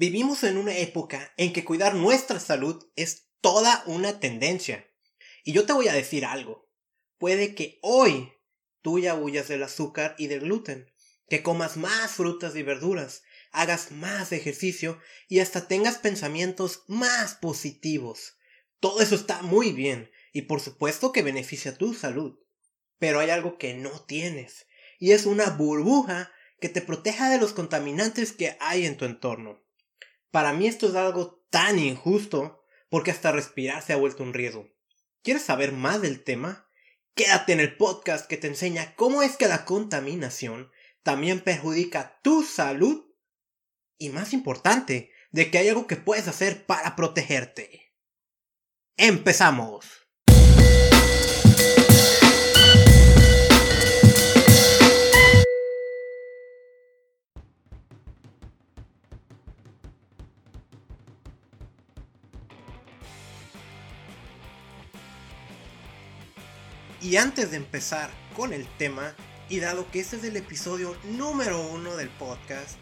Vivimos en una época en que cuidar nuestra salud es toda una tendencia. Y yo te voy a decir algo. Puede que hoy tú ya huyas del azúcar y del gluten, que comas más frutas y verduras, hagas más ejercicio y hasta tengas pensamientos más positivos. Todo eso está muy bien y por supuesto que beneficia tu salud. Pero hay algo que no tienes y es una burbuja que te proteja de los contaminantes que hay en tu entorno. Para mí esto es algo tan injusto porque hasta respirar se ha vuelto un riesgo. ¿Quieres saber más del tema? Quédate en el podcast que te enseña cómo es que la contaminación también perjudica tu salud y más importante, de que hay algo que puedes hacer para protegerte. ¡Empezamos! Y antes de empezar con el tema, y dado que este es el episodio número uno del podcast,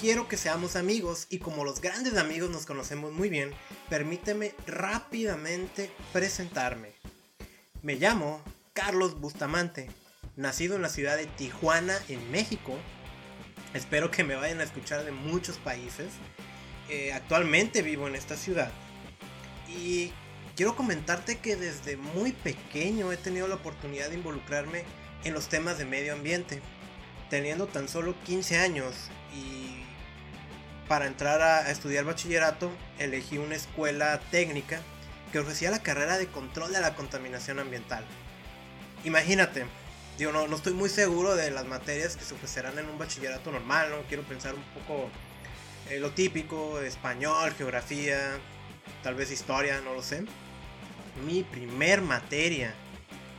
quiero que seamos amigos y como los grandes amigos nos conocemos muy bien, permíteme rápidamente presentarme. Me llamo Carlos Bustamante, nacido en la ciudad de Tijuana, en México. Espero que me vayan a escuchar de muchos países. Eh, actualmente vivo en esta ciudad. Y quiero comentarte que desde muy pequeño he tenido la oportunidad de involucrarme en los temas de medio ambiente, teniendo tan solo 15 años y para entrar a, estudiar bachillerato elegí una escuela técnica que ofrecía la carrera de control de la contaminación ambiental. Imagínate, digo, no, no estoy muy seguro de las materias que se ofrecerán en un bachillerato normal, no quiero pensar un poco eh, lo típico, español, geografía, tal vez historia, no lo sé mi primer materia,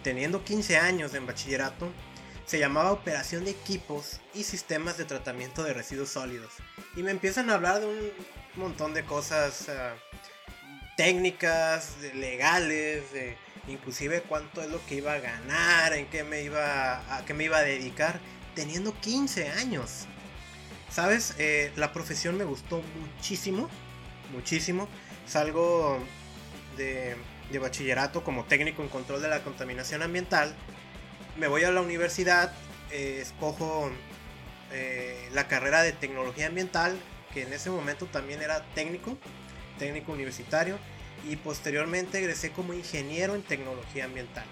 teniendo 15 años en bachillerato, se llamaba Operación de Equipos y Sistemas de Tratamiento de Residuos Sólidos. Y me empiezan a hablar de un montón de cosas ah, técnicas, legales, inclusive cuánto es lo que iba a ganar, en qué me iba a, qué me iba a dedicar, teniendo 15 años. ¿Sabes? Eh, la profesión me gustó muchísimo, muchísimo. Salgo de de bachillerato como técnico en control de la contaminación ambiental. Me voy a la universidad, eh, escojo eh, la carrera de tecnología ambiental, que en ese momento también era técnico, técnico universitario, y posteriormente egresé como ingeniero en tecnología ambiental.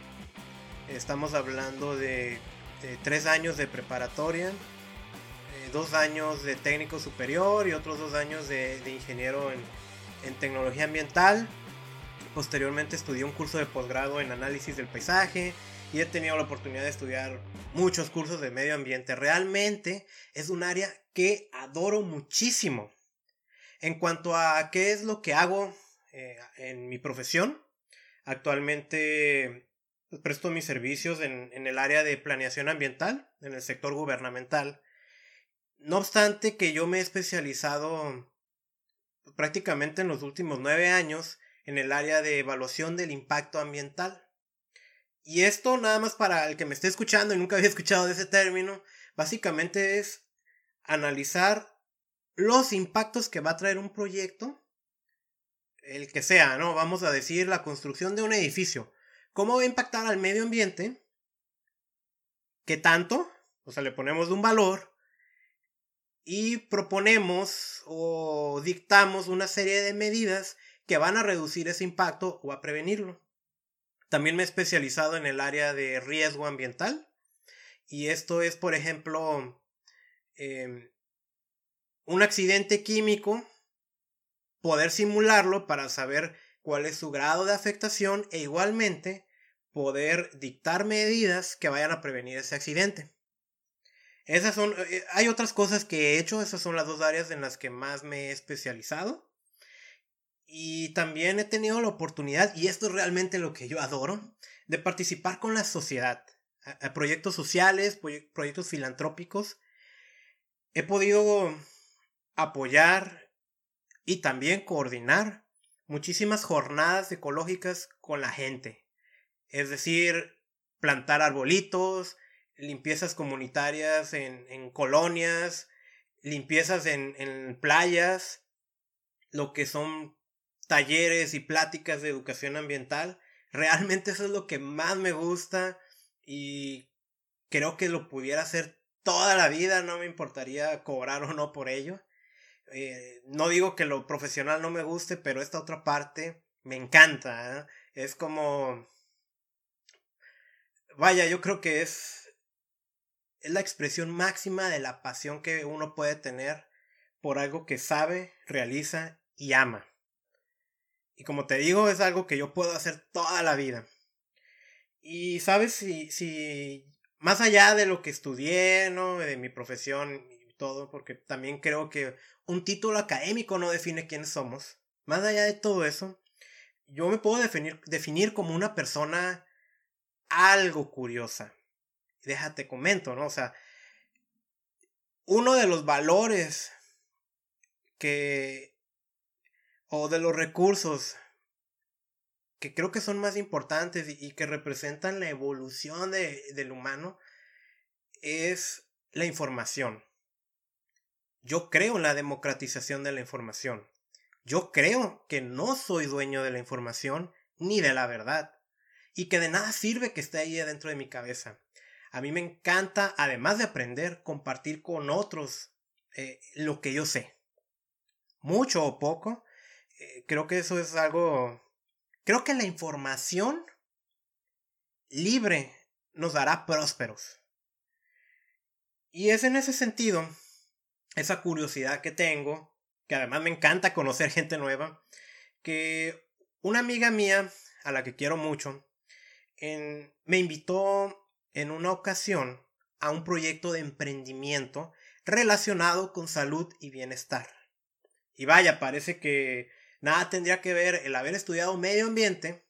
Estamos hablando de, tres años de preparatoria, eh, dos años de técnico superior y otros dos años de, ingeniero en, en tecnología ambiental Posteriormente estudié un curso de posgrado en análisis del paisaje y he tenido la oportunidad de estudiar muchos cursos de medio ambiente. Realmente es un área que adoro muchísimo. En cuanto a qué es lo que hago eh, en mi profesión, actualmente pues, presto mis servicios en, en el área de planeación ambiental, en el sector gubernamental. No obstante que yo me he especializado prácticamente en los últimos nueve años en el área de evaluación del impacto ambiental. Y esto nada más para el que me esté escuchando y nunca había escuchado de ese término, básicamente es analizar los impactos que va a traer un proyecto, el que sea, ¿no? Vamos a decir la construcción de un edificio. ¿Cómo va a impactar al medio ambiente? ¿Qué tanto? O sea, le ponemos un valor y proponemos o dictamos una serie de medidas que van a reducir ese impacto o a prevenirlo. También me he especializado en el área de riesgo ambiental y esto es, por ejemplo, em, un accidente químico, poder simularlo para saber cuál es su grado de afectación e igualmente poder dictar medidas que vayan a prevenir ese accidente. Esas son, eh, hay otras cosas que he hecho, esas son las dos áreas en las que más me he especializado. Y también he tenido la oportunidad, y esto es realmente lo que yo adoro, de participar con la sociedad, a, proyectos sociales, proyectos filantrópicos. He podido apoyar y también coordinar muchísimas jornadas ecológicas con la gente. Es decir, plantar arbolitos, limpiezas comunitarias en, en colonias, limpiezas en, en playas, lo que son talleres y pláticas de educación ambiental. Realmente eso es lo que más me gusta y creo que lo pudiera hacer toda la vida, no me importaría cobrar o no por ello. Eh, no digo que lo profesional no me guste, pero esta otra parte me encanta. ¿eh? Es como... Vaya, yo creo que es... Es la expresión máxima de la pasión que uno puede tener por algo que sabe, realiza y ama. Y como te digo, es algo que yo puedo hacer toda la vida. Y sabes, si, si más allá de lo que estudié, ¿no? De mi profesión y todo, porque también creo que un título académico no define quiénes somos. Más allá de todo eso, yo me puedo definir, definir como una persona algo curiosa. Déjate comento, ¿no? O sea, uno de los valores que... o de los recursos que creo que son más importantes y, que representan la evolución de, del humano es la información. Yo creo en la democratización de la información. Yo creo que no soy dueño de la información ni de la verdad. Y que de nada sirve que esté ahí dentro de mi cabeza. A mí me encanta, además de aprender, compartir con otros eh, lo que yo sé. Mucho o poco. Eh, creo que eso es algo Creo que la información libre nos hará prósperos. Y es en ese sentido, esa curiosidad que tengo, que además me encanta conocer gente nueva, que una amiga mía, a la que quiero mucho, me invitó en una ocasión a un proyecto de emprendimiento relacionado con salud y bienestar. Y vaya, parece que Nada tendría que ver el haber estudiado medio ambiente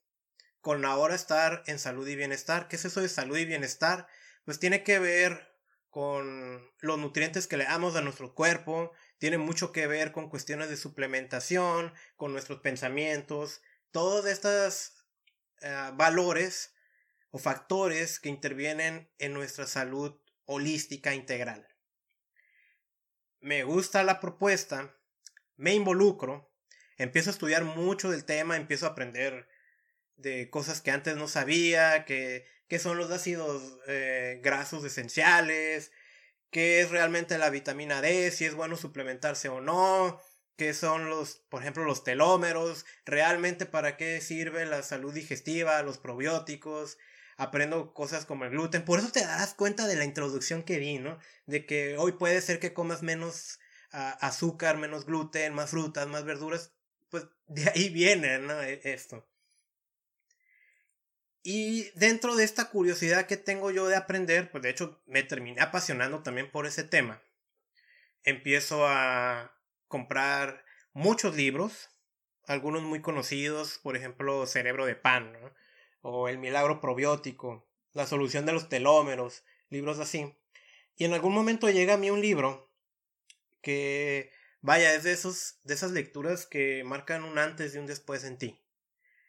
con ahora estar en salud y bienestar. ¿Qué es eso de salud y bienestar? Pues tiene que ver con los nutrientes que le damos a nuestro cuerpo, tiene mucho que ver con cuestiones de suplementación, con nuestros pensamientos, todos estos eh, valores o factores que intervienen en nuestra salud holística integral. Me gusta la propuesta, me involucro, empiezo a estudiar mucho del tema, empiezo a aprender de cosas que antes no sabía, que, son los ácidos eh, grasos esenciales, qué es realmente la vitamina D, si es bueno suplementarse o no, qué son los, por ejemplo, los telómeros, realmente para qué sirve la salud digestiva, los probióticos, aprendo cosas como el gluten, por eso te darás cuenta de la introducción que di, ¿no? De que hoy puede ser que comas menos ah, azúcar, menos gluten, más frutas, más verduras, pues de ahí viene e, esto. Y dentro de esta curiosidad que tengo yo de aprender, pues de hecho me terminé apasionando también por ese tema. Empiezo a comprar muchos libros, algunos muy conocidos, por ejemplo, Cerebro de Pan, o El Milagro Probiótico, La Solución de los Telómeros, libros así. Y en algún momento llega a mí un libro que Vaya, es de, esos, de esas lecturas que marcan un antes y un después en ti.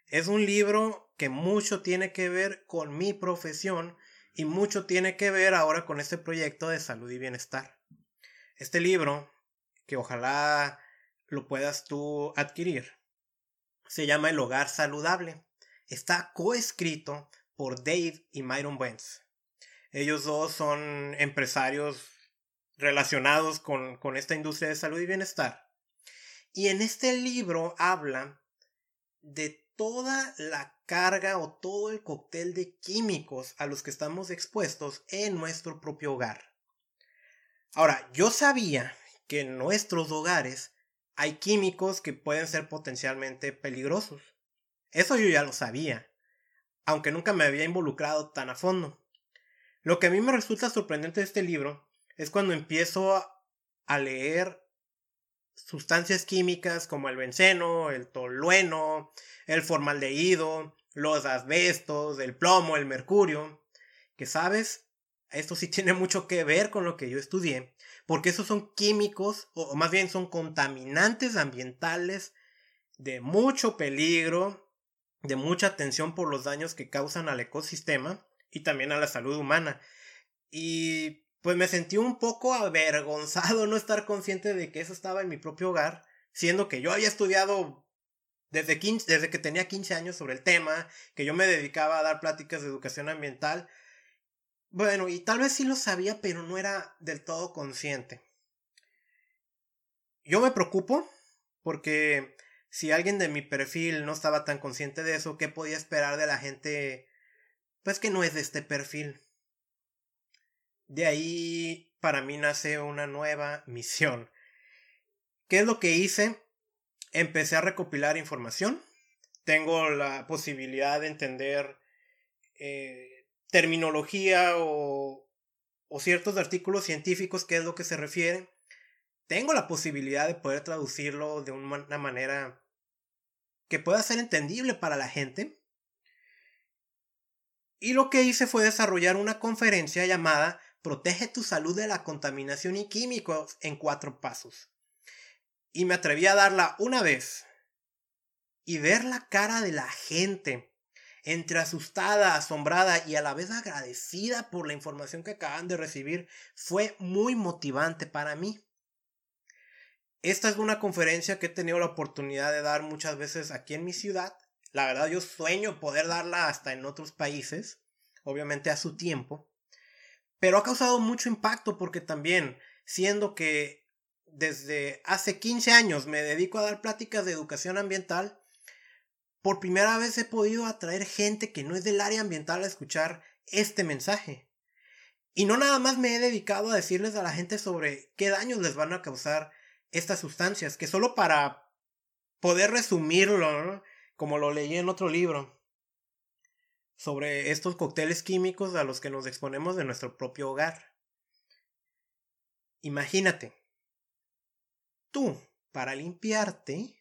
Es un libro que mucho tiene que ver con mi profesión y mucho tiene que ver ahora con este proyecto de salud y bienestar. Este libro, que ojalá lo puedas tú adquirir, se llama El Hogar Saludable. Está coescrito por Dave y Myron Wentz. Ellos dos son empresarios relacionados con, con esta industria de salud y bienestar. Y en este libro habla de toda la carga o todo el cóctel de químicos a los que estamos expuestos en nuestro propio hogar. Ahora, yo sabía que en nuestros hogares hay químicos que pueden ser potencialmente peligrosos. Eso yo ya lo sabía, aunque nunca me había involucrado tan a fondo. Lo que a mí me resulta sorprendente de este libro es cuando empiezo a leer sustancias químicas como el benceno, el tolueno, el formaldehído, los asbestos, el plomo, el mercurio, que sabes, esto sí tiene mucho que ver con lo que yo estudié, porque esos son químicos, o más bien son contaminantes ambientales de mucho peligro, de mucha atención por los daños que causan al ecosistema y también a la salud humana. Y pues me sentí un poco avergonzado no estar consciente de que eso estaba en mi propio hogar, siendo que yo había estudiado desde, desde que tenía 15 años sobre el tema, que yo me dedicaba a dar pláticas de educación ambiental. Bueno, y tal vez sí lo sabía, pero no era del todo consciente. Yo me preocupo porque si alguien de mi perfil no estaba tan consciente de eso, ¿qué podía esperar de la gente? Pues que no es de este perfil. De ahí para mí nace una nueva misión. ¿Qué es lo que hice? Empecé a recopilar información. Tengo la posibilidad de entender eh, terminología o, o ciertos artículos científicos, qué es lo que se refiere. Tengo la posibilidad de poder traducirlo de una manera que pueda ser entendible para la gente. Y lo que hice fue desarrollar una conferencia llamada Protege tu salud de la contaminación y químicos en cuatro pasos. Y me atreví a darla una vez. Y ver la cara de la gente, entre asustada, asombrada y a la vez agradecida por la información que acaban de recibir, fue muy motivante para mí. Esta es una conferencia que he tenido la oportunidad de dar muchas veces aquí en mi ciudad. La verdad yo sueño poder darla hasta en otros países, obviamente a su tiempo. Pero ha causado mucho impacto porque también, siendo que desde hace 15 años me dedico a dar pláticas de educación ambiental, por primera vez he podido atraer gente que no es del área ambiental a escuchar este mensaje. Y no nada más me he dedicado a decirles a la gente sobre qué daños les van a causar estas sustancias, que solo para poder resumirlo, como lo leí en otro libro, sobre estos cócteles químicos a los que nos exponemos de nuestro propio hogar. Imagínate, tú, para limpiarte,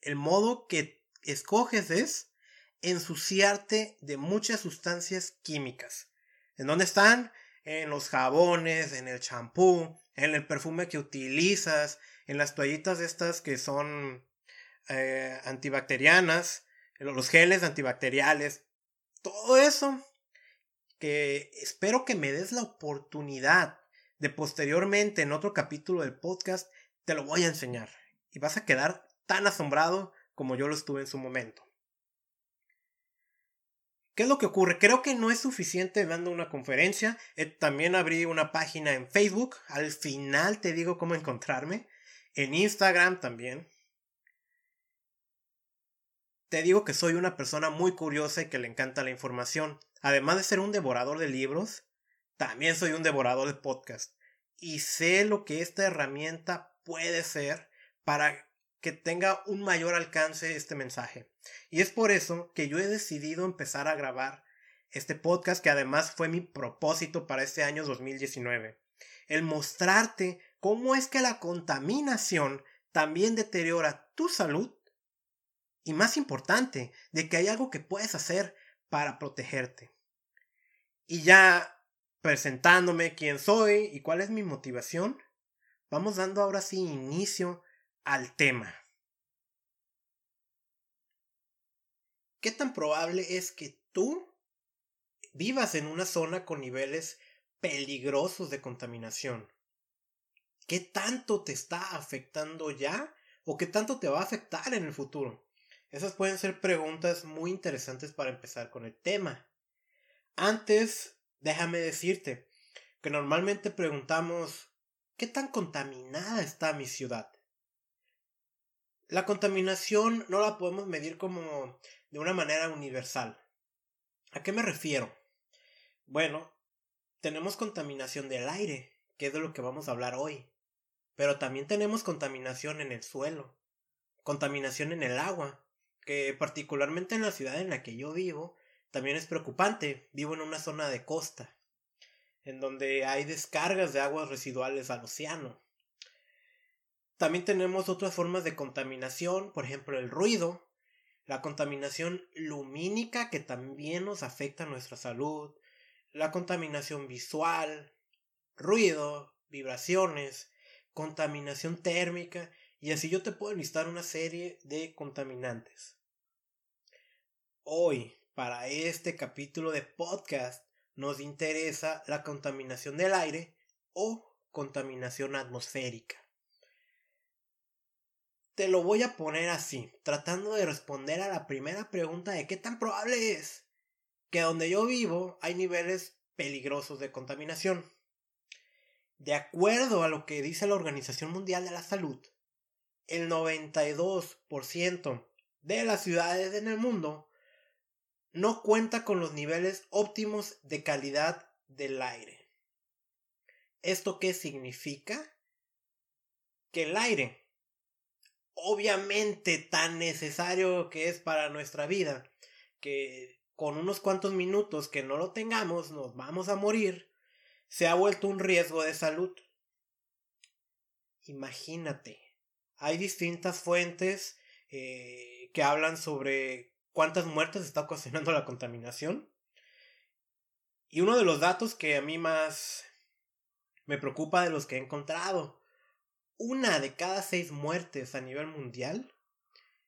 el modo que escoges es ensuciarte de muchas sustancias químicas. ¿En dónde están? En los jabones, en el champú, en el perfume que utilizas, en las toallitas estas que son eh, antibacterianas, los geles antibacteriales, todo eso que espero que me des la oportunidad de posteriormente en otro capítulo del podcast te lo voy a enseñar y vas a quedar tan asombrado como yo lo estuve en su momento. ¿Qué es lo que ocurre? Creo que no es suficiente dando una conferencia. Eh, también abrí una página en Facebook. Al final te digo cómo encontrarme. En Instagram también te digo que soy una persona muy curiosa y que le encanta la información. Además de ser un devorador de libros, también soy un devorador de podcast. Y sé lo que esta herramienta puede ser para que tenga un mayor alcance este mensaje. Y es por eso que yo he decidido empezar a grabar este podcast que además fue mi propósito para este año 2019. El mostrarte cómo es que la contaminación también deteriora tu salud y más importante, de que hay algo que puedes hacer para protegerte. Y ya presentándome quién soy y cuál es mi motivación, vamos dando ahora sí inicio al tema. ¿Qué tan probable es que tú vivas en una zona con niveles peligrosos de contaminación? ¿Qué tanto te está afectando ya o qué tanto te va a afectar en el futuro? Esas pueden ser preguntas muy interesantes para empezar con el tema. Antes, déjame decirte que normalmente preguntamos ¿qué tan contaminada está mi ciudad? La contaminación no la podemos medir como de una manera universal. ¿A qué me refiero? Bueno, tenemos contaminación del aire, que es de lo que vamos a hablar hoy. Pero también tenemos contaminación en el suelo, contaminación en el agua, que particularmente en la ciudad en la que yo vivo, también es preocupante. Vivo en una zona de costa, en donde hay descargas de aguas residuales al océano. También tenemos otras formas de contaminación, por ejemplo el ruido, la contaminación lumínica que también nos afecta a nuestra salud, la contaminación visual, ruido, vibraciones, contaminación térmica y así yo te puedo listar una serie de contaminantes. Hoy, para este capítulo de podcast, nos interesa la contaminación del aire o contaminación atmosférica. Te lo voy a poner así, tratando de responder a la primera pregunta de qué tan probable es que donde yo vivo hay niveles peligrosos de contaminación. De acuerdo a lo que dice la Organización Mundial de la Salud, el 92% de las ciudades en el mundo no cuenta con los niveles óptimos de calidad del aire. ¿Esto qué significa? Que el aire, obviamente tan necesario que es para nuestra vida, que con unos cuantos minutos que no lo tengamos nos vamos a morir, se ha vuelto un riesgo de salud. Imagínate, hay distintas fuentes eh, que hablan sobre cuántas muertes está ocasionando la contaminación. Y uno de los datos que a mí más me preocupa de los que he encontrado, una de cada seis muertes a nivel mundial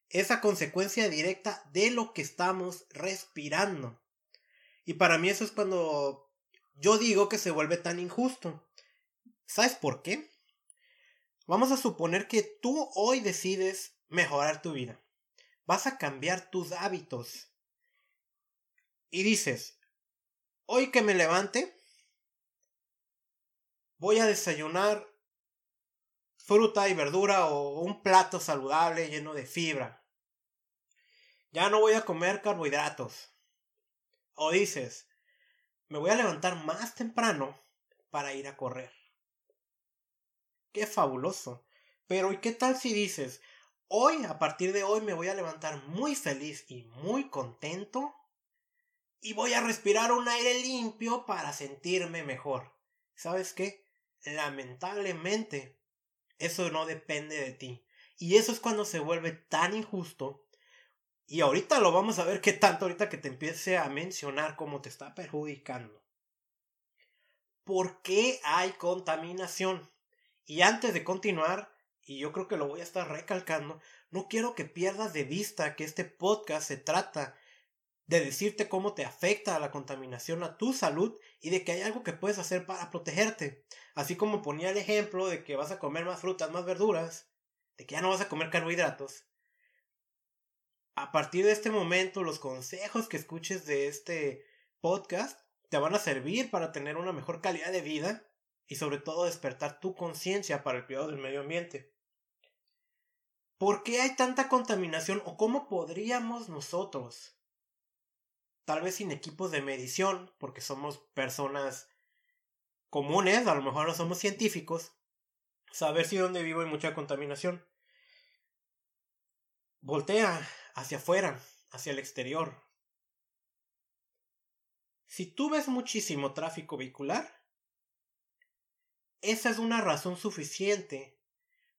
es a consecuencia directa de lo que estamos respirando. Y para mí eso es cuando yo digo que se vuelve tan injusto. ¿Sabes por qué? Vamos a suponer que tú hoy decides mejorar tu vida. Vas a cambiar tus hábitos. Y dices, hoy que me levante, voy a desayunar fruta y verdura o un plato saludable lleno de fibra. Ya no voy a comer carbohidratos. O dices, me voy a levantar más temprano para ir a correr. Qué fabuloso. Pero ¿y qué tal si dices, hoy, a partir de hoy, me voy a levantar muy feliz y muy contento y voy a respirar un aire limpio para sentirme mejor? ¿Sabes qué? Lamentablemente, eso no depende de ti. Y eso es cuando se vuelve tan injusto y ahorita lo vamos a ver qué tanto ahorita que te empiece a mencionar cómo te está perjudicando. ¿Por qué hay contaminación? Y antes de continuar, y yo creo que lo voy a estar recalcando, no quiero que pierdas de vista que este podcast se trata de decirte cómo te afecta la contaminación a tu salud y de que hay algo que puedes hacer para protegerte. Así como ponía el ejemplo de que vas a comer más frutas, más verduras, de que ya no vas a comer carbohidratos a partir de este momento los consejos que escuches de este podcast te van a servir para tener una mejor calidad de vida y sobre todo despertar tu conciencia para el cuidado del medio ambiente. ¿Por qué hay tanta contaminación o cómo podríamos nosotros, tal vez sin equipos de medición, porque somos personas comunes, a lo mejor no somos científicos, saber si donde vivo hay mucha contaminación? Voltea hacia afuera, hacia el exterior. Si tú ves muchísimo tráfico vehicular, esa es una razón suficiente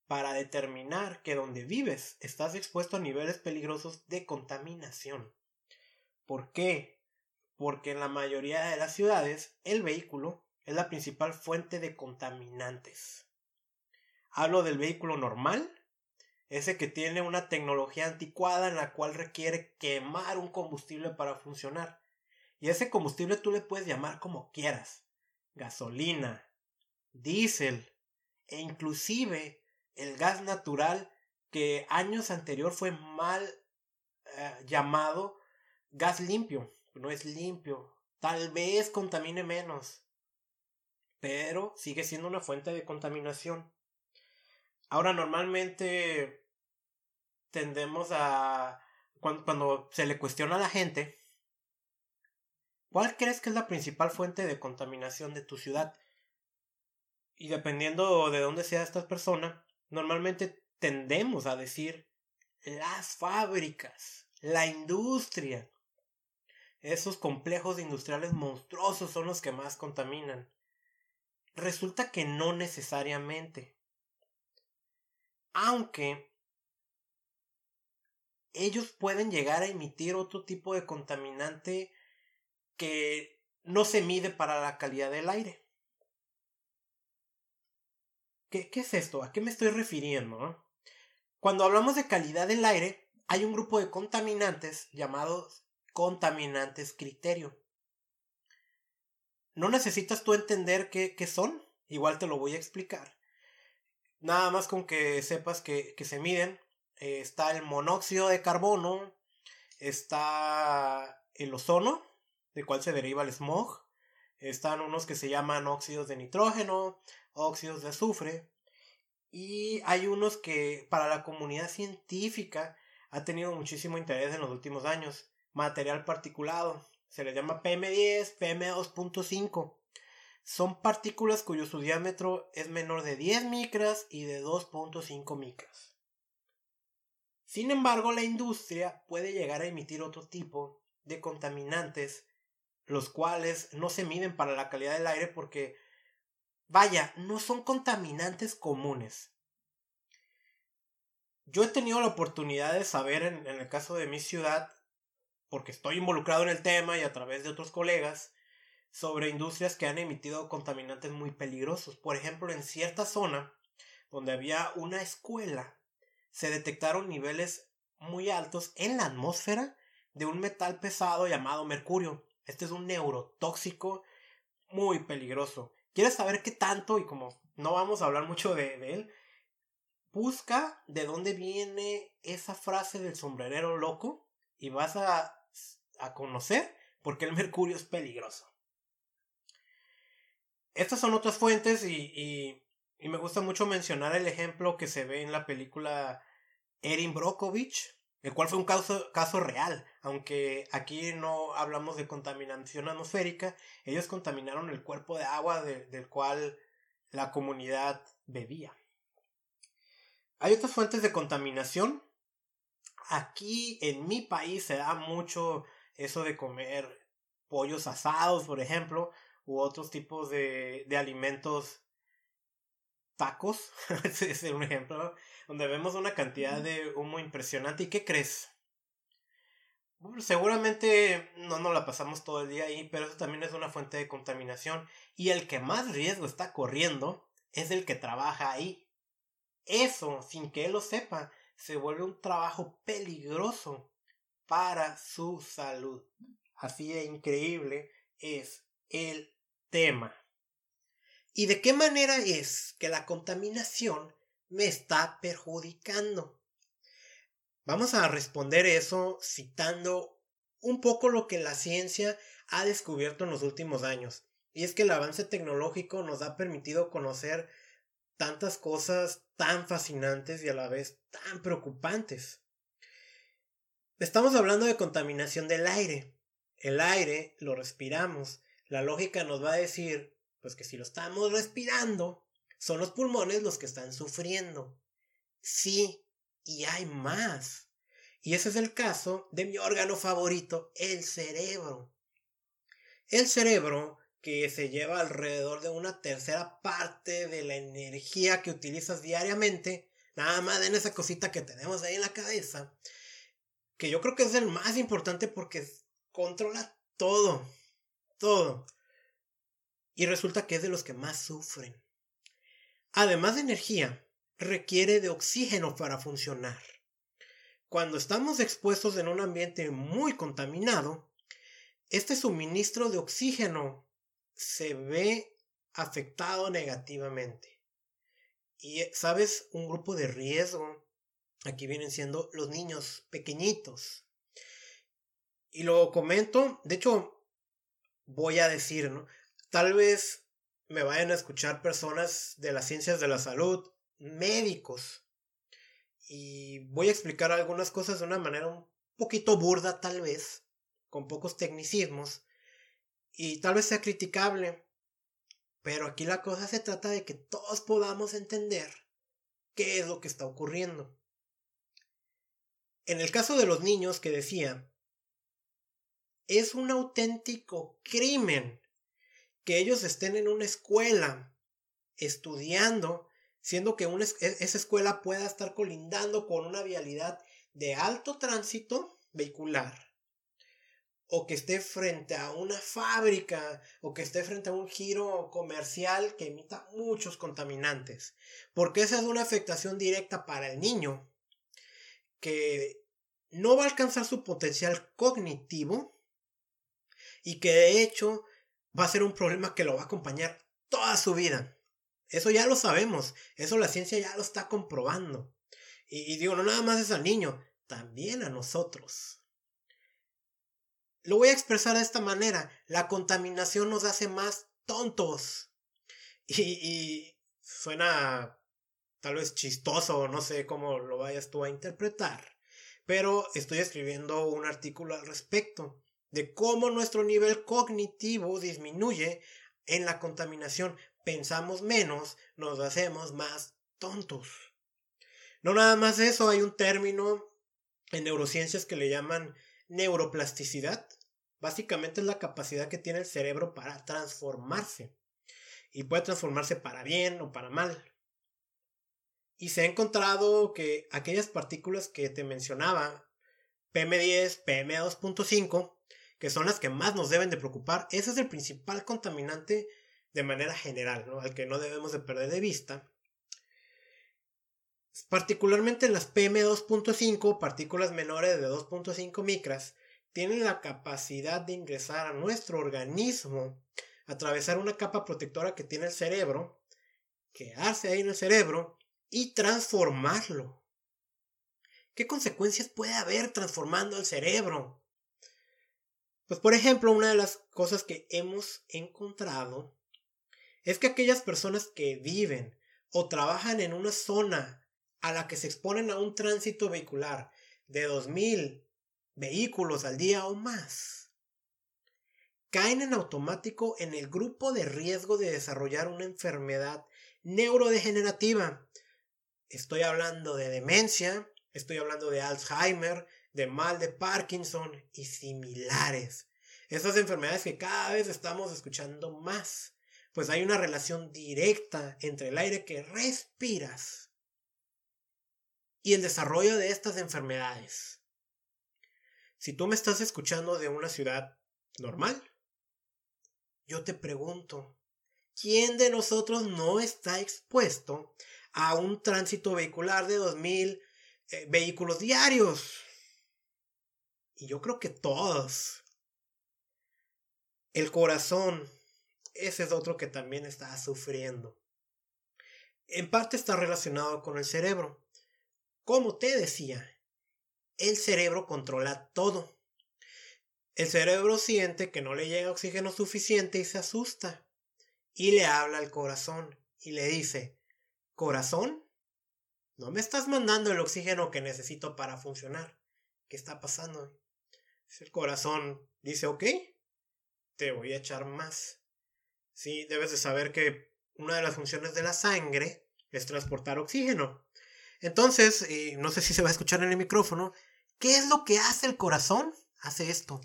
para determinar que donde vives estás expuesto a niveles peligrosos de contaminación. ¿Por qué? Porque en la mayoría de las ciudades el vehículo es la principal fuente de contaminantes. Hablo del vehículo normal ese que tiene una tecnología anticuada en la cual requiere quemar un combustible para funcionar. Y ese combustible tú le puedes llamar como quieras. Gasolina, diésel e inclusive el gas natural que años anterior fue mal eh, llamado gas limpio. No es limpio. Tal vez contamine menos. Pero sigue siendo una fuente de contaminación. Ahora, normalmente tendemos a. Cuando, se le cuestiona a la gente, ¿cuál crees que es la principal fuente de contaminación de tu ciudad? Y dependiendo de dónde sea esta persona, normalmente tendemos a decir las fábricas, la industria. Esos complejos industriales monstruosos son los que más contaminan. Resulta que no necesariamente aunque ellos pueden llegar a emitir otro tipo de contaminante que no se mide para la calidad del aire. ¿Qué, es esto? ¿A qué me estoy refiriendo? Cuando hablamos de calidad del aire, hay un grupo de contaminantes llamados contaminantes criterio. no necesitas tú entender qué, son, igual te lo voy a explicar. Nada más con que sepas que, se miden. Eh, está el monóxido de carbono, está el ozono, de cual se deriva el smog. Están unos que se llaman óxidos de nitrógeno, óxidos de azufre. Y hay unos que para la comunidad científica ha tenido muchísimo interés en los últimos años. Material particulado. Se le llama PM10, PM2.5. Son partículas cuyo su diámetro es menor de 10 micras y de 2.5 micras. Sin embargo, la industria puede llegar a emitir otro tipo de contaminantes, los cuales no se miden para la calidad del aire porque, vaya, no son contaminantes comunes. Yo he tenido la oportunidad de saber en, el caso de mi ciudad, porque estoy involucrado en el tema y a través de otros colegas, sobre industrias que han emitido contaminantes muy peligrosos. Por ejemplo, en cierta zona donde había una escuela, se detectaron niveles muy altos en la atmósfera de un metal pesado llamado mercurio. Este es un neurotóxico muy peligroso. ¿Quieres saber qué tanto? Y como no vamos a hablar mucho de, él, busca de dónde viene esa frase del sombrerero loco y vas a, a conocer por qué el mercurio es peligroso. Estas son otras fuentes y, y, y, me gusta mucho mencionar el ejemplo que se ve en la película Erin Brockovich, el cual fue un caso, caso real, aunque aquí no hablamos de contaminación atmosférica, ellos contaminaron el cuerpo de agua del cual la comunidad bebía. Hay otras fuentes de contaminación. Aquí en mi país se da mucho eso de comer pollos asados, por ejemplo, u otros tipos de, de alimentos tacos, ese es un ejemplo, donde vemos una cantidad de humo impresionante. ¿Y qué crees? seguramente no nos la pasamos todo el día ahí, pero eso también es una fuente de contaminación. Y el que más riesgo está corriendo es el que trabaja ahí. Eso, sin que él lo sepa, se vuelve un trabajo peligroso para su salud. Así de increíble es el tema. ¿Y de qué manera es que la contaminación me está perjudicando? Vamos a responder eso citando un poco lo que la ciencia ha descubierto en los últimos años. Y es que el avance tecnológico nos ha permitido conocer tantas cosas tan fascinantes y a la vez tan preocupantes. Estamos hablando de contaminación del aire. El aire lo respiramos. La lógica nos va a decir, pues que si lo estamos respirando, son los pulmones los que están sufriendo. Sí, y hay más. Y ese es el caso de mi órgano favorito, el cerebro. El cerebro que se lleva alrededor de una tercera parte de la energía que utilizas diariamente, nada más en esa cosita que tenemos ahí en la cabeza, que yo creo que es el más importante porque controla todo, todo. Y resulta que es de los que más sufren. Además de energía, requiere de oxígeno para funcionar. Cuando estamos expuestos en un ambiente muy contaminado, este suministro de oxígeno se ve afectado negativamente. Y, ¿sabes? Un grupo de riesgo. Aquí vienen siendo los niños pequeñitos. Y lo comento, de hecho, voy a decir, ¿no? Tal vez me vayan a escuchar personas de las ciencias de la salud, médicos. Y voy a explicar algunas cosas de una manera un poquito burda, tal vez, con pocos tecnicismos. Y tal vez sea criticable, pero aquí la cosa se trata de que todos podamos entender qué es lo que está ocurriendo. En el caso de los niños que decía, es un auténtico crimen que ellos estén en una escuela estudiando, siendo que e, esa escuela pueda estar colindando con una vialidad de alto tránsito vehicular o que esté frente a una fábrica o que esté frente a un giro comercial que emita muchos contaminantes. Porque esa es una afectación directa para el niño que no va a alcanzar su potencial cognitivo y que de hecho va a ser un problema que lo va a acompañar toda su vida. Eso ya lo sabemos, eso la ciencia ya lo está comprobando. Y, digo, no nada más es al niño, también a nosotros. Lo voy a expresar de esta manera, la contaminación nos hace más tontos. Y, y suena tal vez chistoso, no sé cómo lo vayas tú a interpretar, pero estoy escribiendo un artículo al respecto de cómo nuestro nivel cognitivo disminuye en la contaminación. Pensamos menos, nos hacemos más tontos. No nada más eso, hay un término en neurociencias que le llaman neuroplasticidad. Básicamente es la capacidad que tiene el cerebro para transformarse. Y puede transformarse para bien o para mal. Y se ha encontrado que aquellas partículas que te mencionaba, PM10, PM2.5, que son las que más nos deben de preocupar. Ese es el principal contaminante de manera general, al que no debemos de perder de vista. Particularmente las PM2.5, partículas menores de 2.5 micras, tienen la capacidad de ingresar a nuestro organismo, atravesar una capa protectora que tiene el cerebro, quedarse ahí en el cerebro y transformarlo. ¿Qué consecuencias puede haber transformando el cerebro? Pues por ejemplo, una de las cosas que hemos encontrado es que aquellas personas que viven o trabajan en una zona a la que se exponen a un tránsito vehicular de 2000 vehículos al día o más, caen en automático en el grupo de riesgo de desarrollar una enfermedad neurodegenerativa. Estoy hablando de demencia, estoy hablando de Alzheimer, de mal de Parkinson y similares. Esas enfermedades que cada vez estamos escuchando más, pues hay una relación directa entre el aire que respiras y el desarrollo de estas enfermedades. Si tú me estás escuchando de una ciudad normal, yo te pregunto, ¿quién de nosotros no está expuesto a un tránsito vehicular de 2.000 eh, vehículos diarios? Y yo creo que todos. El corazón, ese es otro que también está sufriendo. En parte está relacionado con el cerebro. Como te decía, el cerebro controla todo. El cerebro siente que no le llega oxígeno suficiente y se asusta. Y le habla al corazón y le dice, corazón, no me estás mandando el oxígeno que necesito para funcionar. ¿Qué está pasando? El corazón dice, ok, te voy a echar más. Sí, debes de saber que una de las funciones de la sangre es transportar oxígeno. Entonces, no sé si se va a escuchar en el micrófono, ¿qué es lo que hace el corazón? Hace esto.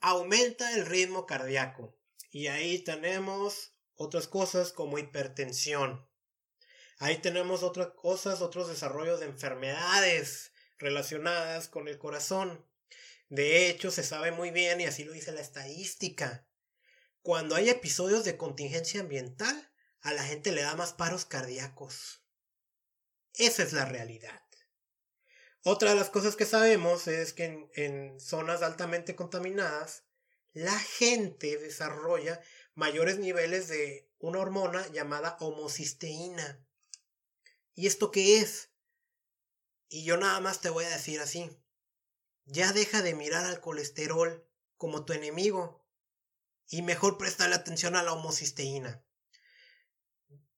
Aumenta el ritmo cardíaco. Y ahí tenemos otras cosas como hipertensión. Ahí tenemos otras cosas, otros desarrollos de enfermedades relacionadas con el corazón. De hecho, se sabe muy bien, y así lo dice la estadística, cuando hay episodios de contingencia ambiental, a la gente le da más paros cardíacos. Esa es la realidad. Otra de las cosas que sabemos es que en, en, zonas altamente contaminadas, la gente desarrolla mayores niveles de una hormona llamada homocisteína. ¿Y esto qué es? Y yo nada más te voy a decir así. Ya deja de mirar al colesterol como tu enemigo y mejor la atención a la homocisteína.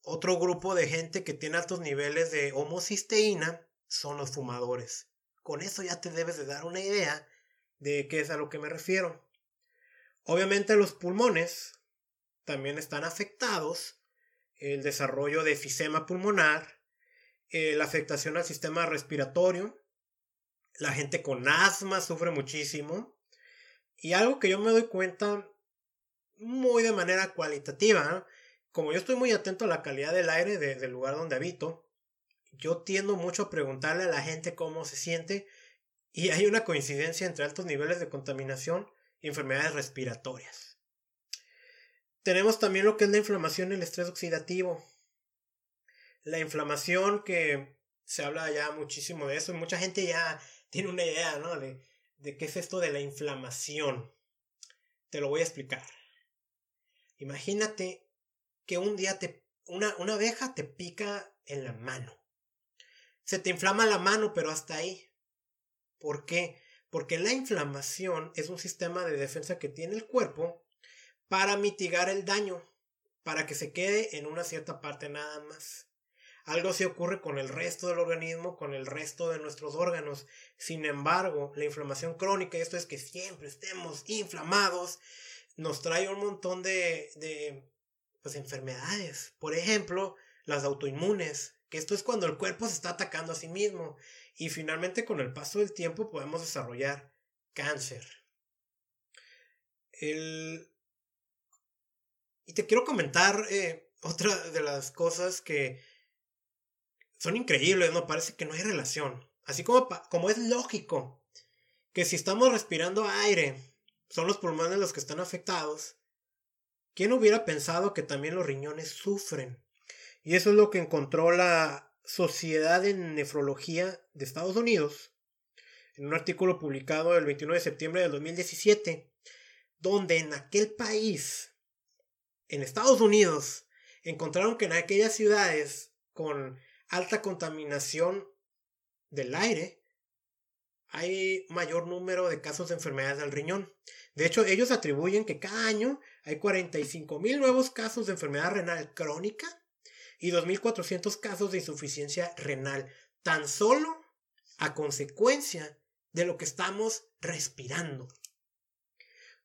Otro grupo de gente que tiene altos niveles de homocisteína son los fumadores. Con eso ya te debes de dar una idea de qué es a lo que me refiero. Obviamente los pulmones también están afectados, el desarrollo de efisema pulmonar, eh, la afectación al sistema respiratorio. La gente con asma sufre muchísimo. Y algo que yo me doy cuenta muy de manera cualitativa, como yo estoy muy atento a la calidad del aire del lugar donde habito, yo tiendo mucho a preguntarle a la gente cómo se siente y hay una coincidencia entre altos niveles de contaminación y enfermedades respiratorias. Tenemos también lo que es la inflamación y el estrés oxidativo la inflamación que se habla ya muchísimo de eso y mucha gente ya tiene una idea, ¿no? De, de qué es esto de la inflamación. Te lo voy a explicar. Imagínate que un día te, una, una abeja te pica en la mano. Se te inflama la mano, pero hasta ahí. ¿Por qué? Porque la inflamación es un sistema de defensa que tiene el cuerpo para mitigar el daño, para que se quede en una cierta parte nada más. Algo se ocurre con el resto del organismo, con el resto de nuestros órganos. Sin embargo, la inflamación crónica, esto es que siempre estemos inflamados, nos trae un montón de, de pues, enfermedades. Por ejemplo, las autoinmunes, que esto es cuando el cuerpo se está atacando a sí mismo. Y finalmente, con el paso del tiempo, podemos desarrollar cáncer. El... Y te quiero comentar eh, otra de las cosas que son increíbles, ¿no? Parece que no hay relación. Así como, como es lógico que si estamos respirando aire, son los pulmones los que están afectados, ¿quién hubiera pensado que también los riñones sufren? Y eso es lo que encontró la Sociedad de Nefrología de Estados Unidos en un artículo publicado el 29 de septiembre del 2017, donde en aquel país, en Estados Unidos, encontraron que en aquellas ciudades con alta contaminación del aire, hay mayor número de casos de enfermedades del riñón. De hecho, ellos atribuyen que cada año hay 45 mil nuevos casos de enfermedad renal crónica y 2.400 casos de insuficiencia renal, tan solo a consecuencia de lo que estamos respirando.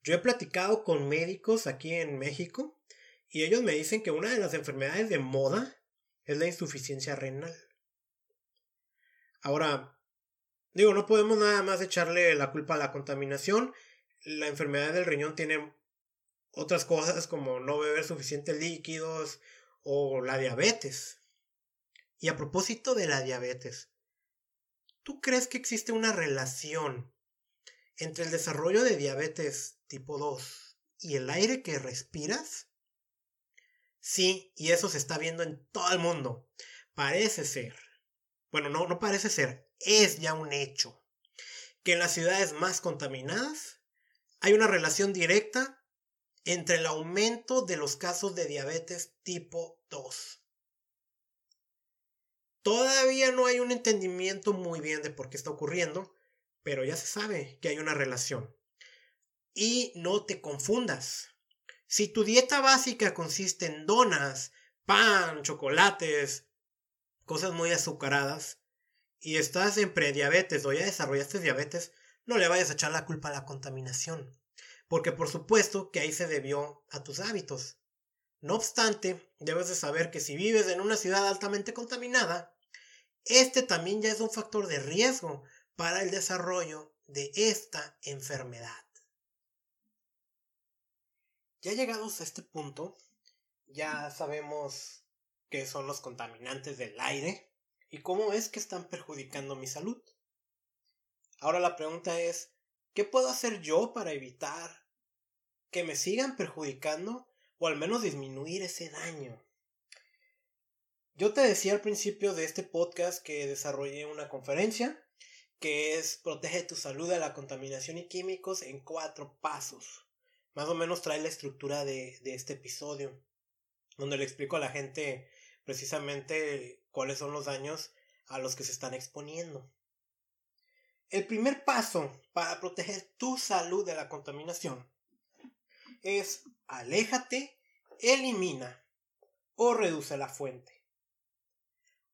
Yo he platicado con médicos aquí en México y ellos me dicen que una de las enfermedades de moda es la insuficiencia renal. Ahora, digo, no podemos nada más echarle la culpa a la contaminación. La enfermedad del riñón tiene otras cosas como no beber suficientes líquidos o la diabetes. Y a propósito de la diabetes, ¿tú crees que existe una relación entre el desarrollo de diabetes tipo 2 y el aire que respiras? Sí, y eso se está viendo en todo el mundo. Parece ser, bueno, no, no parece ser, es ya un hecho, que en las ciudades más contaminadas hay una relación directa entre el aumento de los casos de diabetes tipo 2. Todavía no hay un entendimiento muy bien de por qué está ocurriendo, pero ya se sabe que hay una relación. Y no te confundas. Si tu dieta básica consiste en donas, pan, chocolates, cosas muy azucaradas, y estás en prediabetes o ya desarrollaste diabetes, no le vayas a echar la culpa a la contaminación, porque por supuesto que ahí se debió a tus hábitos. No obstante, debes de saber que si vives en una ciudad altamente contaminada, este también ya es un factor de riesgo para el desarrollo de esta enfermedad. Ya llegados a este punto, ya sabemos qué son los contaminantes del aire y cómo es que están perjudicando mi salud. Ahora la pregunta es, ¿qué puedo hacer yo para evitar que me sigan perjudicando o al menos disminuir ese daño? Yo te decía al principio de este podcast que desarrollé una conferencia que es Protege tu salud de la contaminación y químicos en cuatro pasos más o menos trae la estructura de, de este episodio, donde le explico a la gente precisamente cuáles son los daños a los que se están exponiendo. El primer paso para proteger tu salud de la contaminación es aléjate, elimina o reduce la fuente.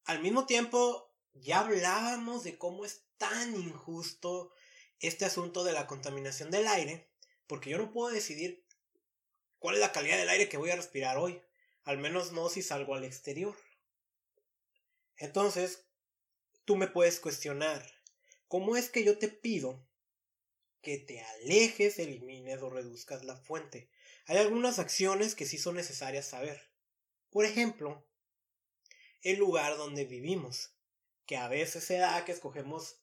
Al mismo tiempo, ya hablábamos de cómo es tan injusto este asunto de la contaminación del aire porque yo no puedo decidir cuál es la calidad del aire que voy a respirar hoy, al menos no si salgo al exterior. Entonces, tú me puedes cuestionar, ¿cómo es que yo te pido que te alejes, elimines o reduzcas la fuente? Hay algunas acciones que sí son necesarias saber. Por ejemplo, el lugar donde vivimos, que a veces se da que escogemos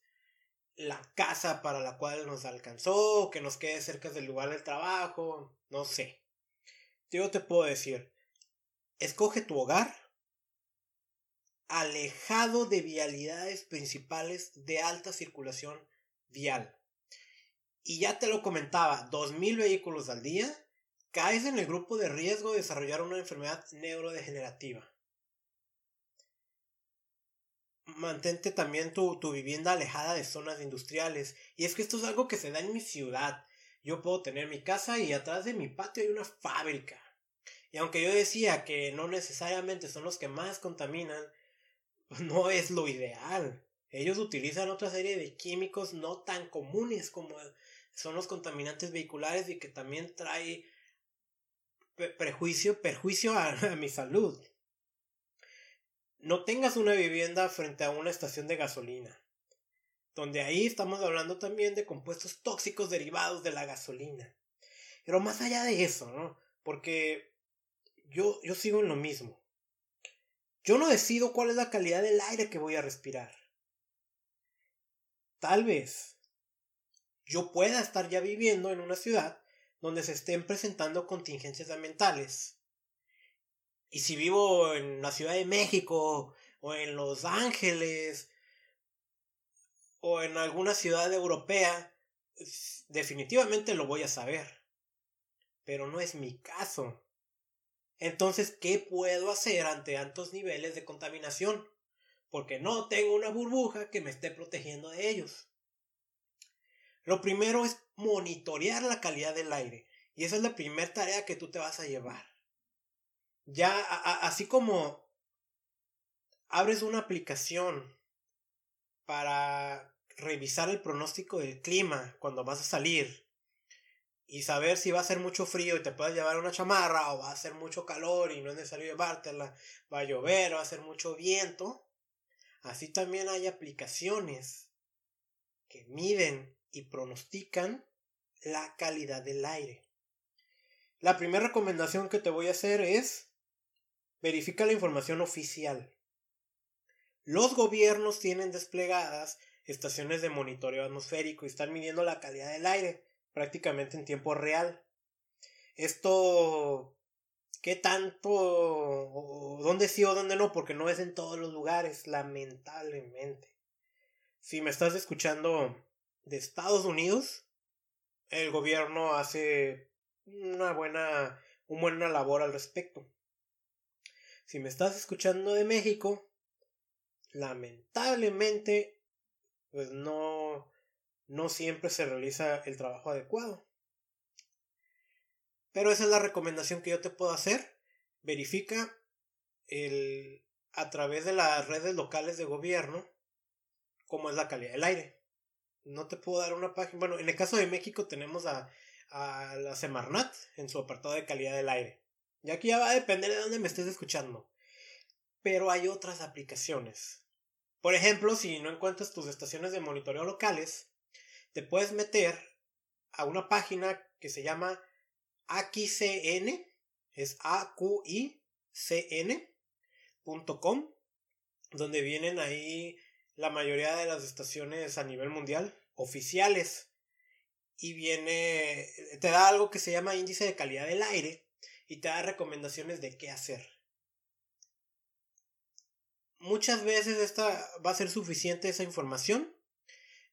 la casa para la cual nos alcanzó, que nos quede cerca del lugar del trabajo, no sé. Yo te puedo decir, escoge tu hogar alejado de vialidades principales de alta circulación vial. y ya te lo comentaba, 2.000 vehículos al día, caes en el grupo de riesgo de desarrollar una enfermedad neurodegenerativa. Mantente también tu, tu, vivienda alejada de zonas industriales. Y es que esto es algo que se da en mi ciudad. Yo puedo tener mi casa y atrás de mi patio hay una fábrica. Y aunque yo decía que no necesariamente son los que más contaminan, no es lo ideal. Ellos utilizan otra serie de químicos no tan comunes como son los contaminantes vehiculares y que también trae prejuicio, perjuicio a, a mi salud. No tengas una vivienda frente a una estación de gasolina, donde ahí estamos hablando también de compuestos tóxicos derivados de la gasolina. Pero más allá de eso, ¿no? Porque yo, yo sigo en lo mismo. Yo no decido cuál es la calidad del aire que voy a respirar. Tal vez yo pueda estar ya viviendo en una ciudad donde se estén presentando contingencias ambientales. Y si vivo en la Ciudad de México o en Los Ángeles o en alguna ciudad europea, definitivamente lo voy a saber. Pero no es mi caso. Entonces, ¿qué puedo hacer ante tantos niveles de contaminación? Porque no tengo una burbuja que me esté protegiendo de ellos. Lo primero es monitorear la calidad del aire. Y esa es la primera tarea que tú te vas a llevar. Ya, así como abres una aplicación para revisar el pronóstico del clima cuando vas a salir y saber si va a ser mucho frío y te puedes llevar una chamarra o va a ser mucho calor y no es necesario llevártela, va a llover, va a ser mucho viento. Así también hay aplicaciones que miden y pronostican la calidad del aire. La primera recomendación que te voy a hacer es verifica la información oficial. Los gobiernos tienen desplegadas estaciones de monitoreo atmosférico y están midiendo la calidad del aire prácticamente en tiempo real. Esto, ¿qué tanto? ¿Dónde sí o dónde no? Porque no es en todos los lugares, lamentablemente. Si me estás escuchando de Estados Unidos, el gobierno hace una buena, una buena labor al respecto. Si me estás escuchando de México, lamentablemente, pues no, no siempre se realiza el trabajo adecuado. Pero esa es la recomendación que yo te puedo hacer. Verifica el, a través de las redes locales de gobierno cómo es la calidad del aire. No te puedo dar una página. Bueno, en el caso de México tenemos a, a la Semarnat en su apartado de calidad del aire. Y aquí ya va a depender de dónde me estés escuchando. Pero hay otras aplicaciones. Por ejemplo, si no encuentras tus estaciones de monitoreo locales, te puedes meter a una página que se llama AQICN, es A-Q-I-C-N.com, donde vienen ahí la mayoría de las estaciones a nivel mundial oficiales. Y viene, te da algo que se llama índice de calidad del aire y te da recomendaciones de qué hacer. Muchas veces esta va a ser suficiente esa información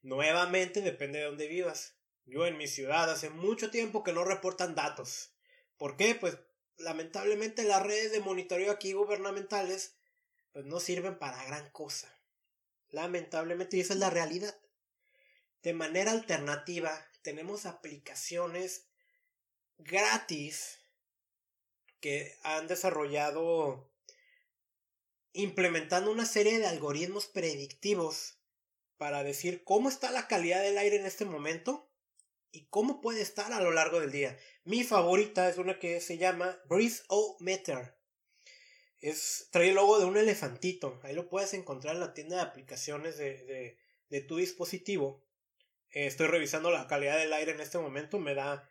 Nuevamente depende de dónde vivas. Yo en mi ciudad hace mucho tiempo que no reportan datos. ¿Por qué? Pues lamentablemente las redes de monitoreo aquí gubernamentales pues no sirven para gran cosa. Lamentablemente y esa es la realidad. De manera alternativa tenemos aplicaciones gratis que han desarrollado implementando una serie de algoritmos predictivos para decir cómo está la calidad del aire en este momento y cómo puede estar a lo largo del día. Mi favorita es una que se llama Breeze-O-Meter. Es, trae el logo de un elefantito. Ahí lo puedes encontrar en la tienda de aplicaciones de, de, tu dispositivo. Estoy revisando la calidad del aire en este momento. Me da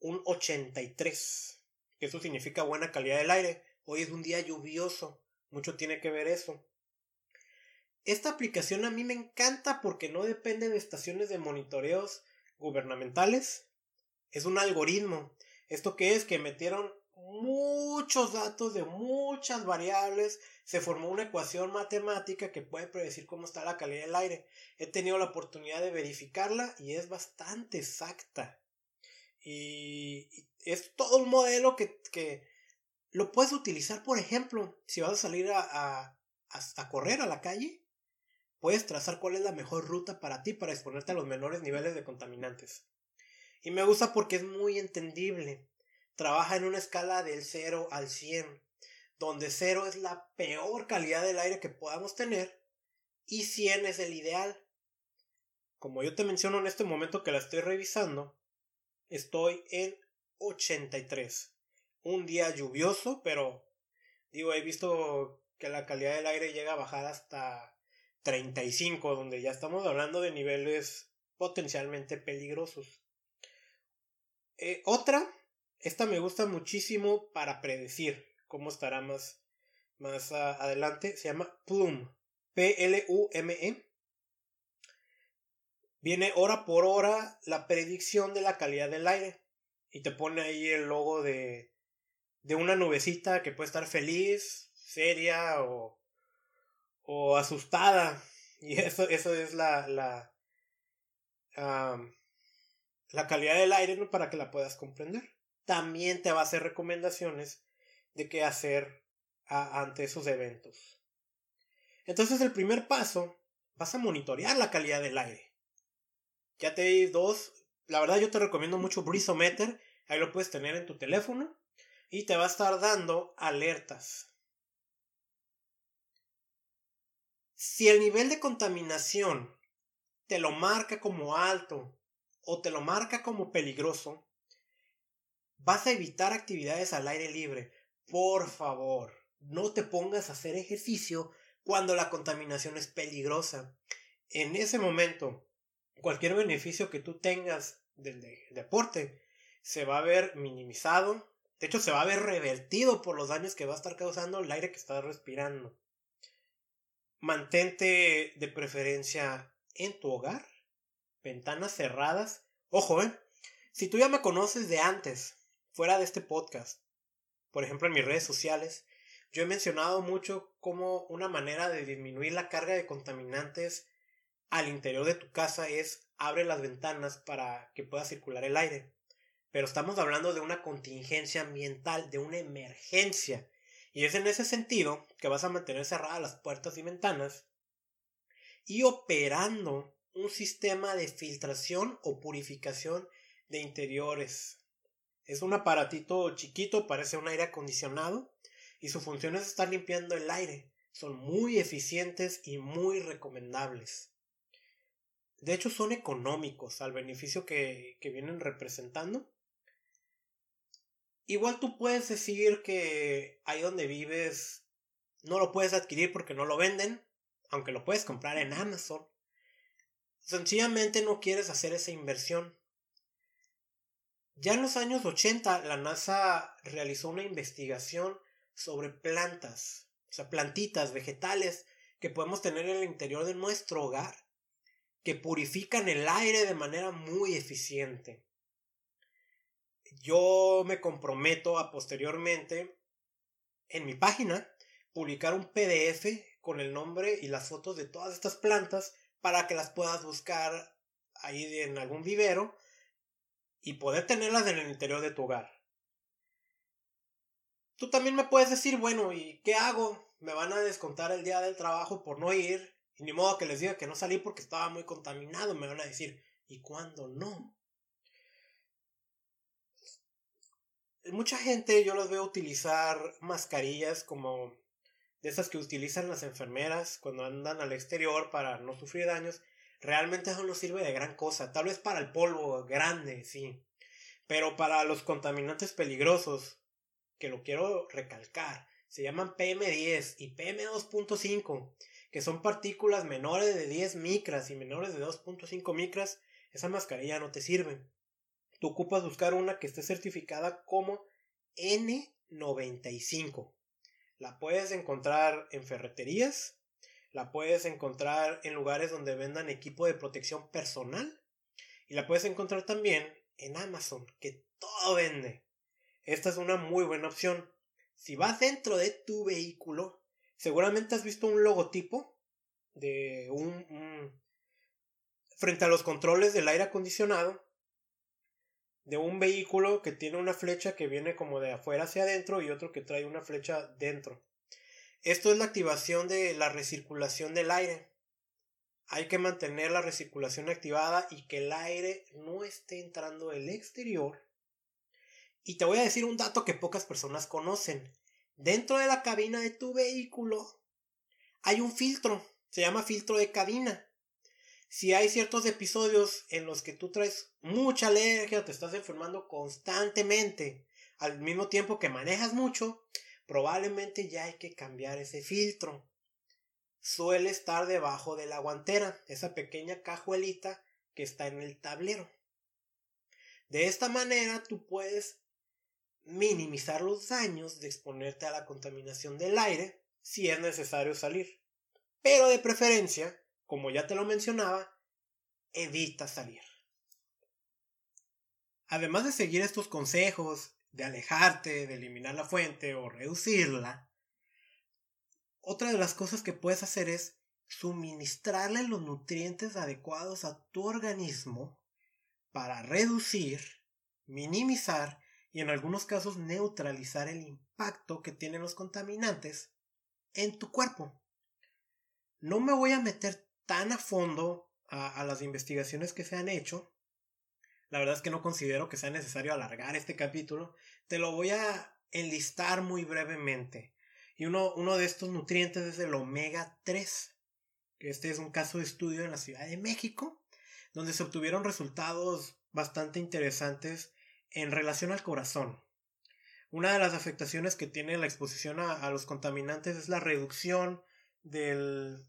un 83. Eso significa buena calidad del aire. Hoy es un día lluvioso. Mucho tiene que ver eso. Esta aplicación a mí me encanta porque no depende de estaciones de monitoreos gubernamentales. Es un algoritmo. ¿Esto qué es? Que metieron muchos datos de muchas variables, se formó una ecuación matemática que puede predecir cómo está la calidad del aire. He tenido la oportunidad de verificarla y es bastante exacta. Y es todo un modelo que, que lo puedes utilizar, por ejemplo, si vas a salir a, a, a correr a la calle, puedes trazar cuál es la mejor ruta para ti para exponerte a los menores niveles de contaminantes. Y me gusta porque es muy entendible. Trabaja en una escala del 0 al 100, donde 0 es la peor calidad del aire que podamos tener y 100 es el ideal. Como yo te menciono en este momento que la estoy revisando, estoy en 83. Un día lluvioso, pero digo, he visto que la calidad del aire llega a bajar hasta 35, donde ya estamos hablando de niveles potencialmente peligrosos. Eh, otra, esta me gusta muchísimo para predecir cómo estará más, más adelante, se llama Plume, P-L-U-M-E. Viene hora por hora la predicción de la calidad del aire y te pone ahí el logo de, de una nubecita que puede estar feliz, seria o, o asustada. Y eso, eso es la, la, la calidad del aire para que la puedas comprender. También te va a hacer recomendaciones de qué hacer ante esos eventos. Entonces el primer paso, vas a monitorear la calidad del aire. Ya te di dos. La verdad yo te recomiendo mucho Breezometer. Ahí lo puedes tener en tu teléfono. Y te va a estar dando alertas. Si el nivel de contaminación te lo marca como alto o te lo marca como peligroso, vas a evitar actividades al aire libre. Por favor, no te pongas a hacer ejercicio cuando la contaminación es peligrosa. En ese momento, cualquier beneficio que tú tengas del deporte se va a ver minimizado. De hecho, se va a ver revertido por los daños que va a estar causando el aire que estás respirando. Mantente de preferencia en tu hogar, ventanas cerradas. Ojo, eh. Si tú ya me conoces de antes, fuera de este podcast, por ejemplo en mis redes sociales, yo he mencionado mucho como una manera de disminuir la carga de contaminantes al interior de tu casa es abre las ventanas para que pueda circular el aire. Pero estamos hablando de una contingencia ambiental, de una emergencia. Y es en ese sentido que vas a mantener cerradas las puertas y ventanas y operando un sistema de filtración o purificación de interiores. Es un aparatito chiquito, parece un aire acondicionado y su función es estar limpiando el aire. Son muy eficientes y muy recomendables. De hecho, son económicos al beneficio que, que vienen representando. Igual tú puedes decir que ahí donde vives no lo puedes adquirir porque no lo venden, aunque lo puedes comprar en Amazon. Sencillamente no quieres hacer esa inversión. Ya en los años 80 la NASA realizó una investigación sobre plantas, o sea, plantitas, vegetales que podemos tener en el interior de nuestro hogar, que purifican el aire de manera muy eficiente. Yo me comprometo a posteriormente en mi página publicar un PDF con el nombre y las fotos de todas estas plantas para que las puedas buscar ahí en algún vivero y poder tenerlas en el interior de tu hogar. Tú también me puedes decir, bueno, ¿y qué hago? Me van a descontar el día del trabajo por no ir. Y ni modo que les diga que no salí porque estaba muy contaminado. Me van a decir, ¿y cuándo no? Mucha gente yo los veo utilizar mascarillas como de esas que utilizan las enfermeras cuando andan al exterior para no sufrir daños. Realmente eso no sirve de gran cosa. Tal vez para el polvo grande, sí. Pero para los contaminantes peligrosos, que lo quiero recalcar, se llaman PM10 y PM2.5, que son partículas menores de 10 micras y menores de 2.5 micras, esa mascarilla no te sirve. Tú ocupas buscar una que esté certificada como N95. La puedes encontrar en ferreterías, la puedes encontrar en lugares donde vendan equipo de protección personal y la puedes encontrar también en Amazon, que todo vende. esta es una muy buena opción. Si vas dentro de tu vehículo, seguramente has visto un logotipo de un, frente a los controles del aire acondicionado de un vehículo que tiene una flecha que viene como de afuera hacia adentro y otro que trae una flecha dentro. Esto es la activación de la recirculación del aire. Hay que mantener la recirculación activada y que el aire no esté entrando del exterior. Y te voy a decir un dato que pocas personas conocen. Dentro de la cabina de tu vehículo hay un filtro, se llama filtro de cabina. Si hay ciertos episodios en los que tú traes mucha alergia, te estás enfermando constantemente, al mismo tiempo que manejas mucho, probablemente ya hay que cambiar ese filtro suele estar debajo de la guantera, esa pequeña cajuelita que está en el tablero. De esta manera tú puedes minimizar los daños de exponerte a la contaminación del aire si es necesario salir. Pero de preferencia, como ya te lo mencionaba, evita salir. Además de seguir estos consejos, de alejarte, de eliminar la fuente o reducirla, otra de las cosas que puedes hacer es suministrarle los nutrientes adecuados a tu organismo para reducir, minimizar y en algunos casos neutralizar el impacto que tienen los contaminantes en tu cuerpo. No me voy a meter tan a fondo a, las investigaciones que se han hecho. La verdad es que no considero que sea necesario alargar este capítulo. Te lo voy a enlistar muy brevemente. Y uno, uno de estos nutrientes es el omega 3. Este es un caso de estudio en la Ciudad de México, donde se obtuvieron resultados bastante interesantes en relación al corazón. Una de las afectaciones que tiene la exposición a, los contaminantes es la reducción del